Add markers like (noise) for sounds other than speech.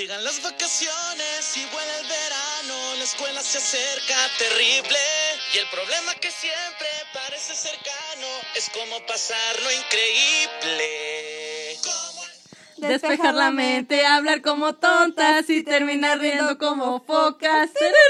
Llegan las vacaciones y vuela el verano, la escuela se acerca terrible. Y el problema que siempre parece cercano es cómo pasar lo increíble. Despejar la mente, hablar como tontas y terminar riendo como focas. (laughs)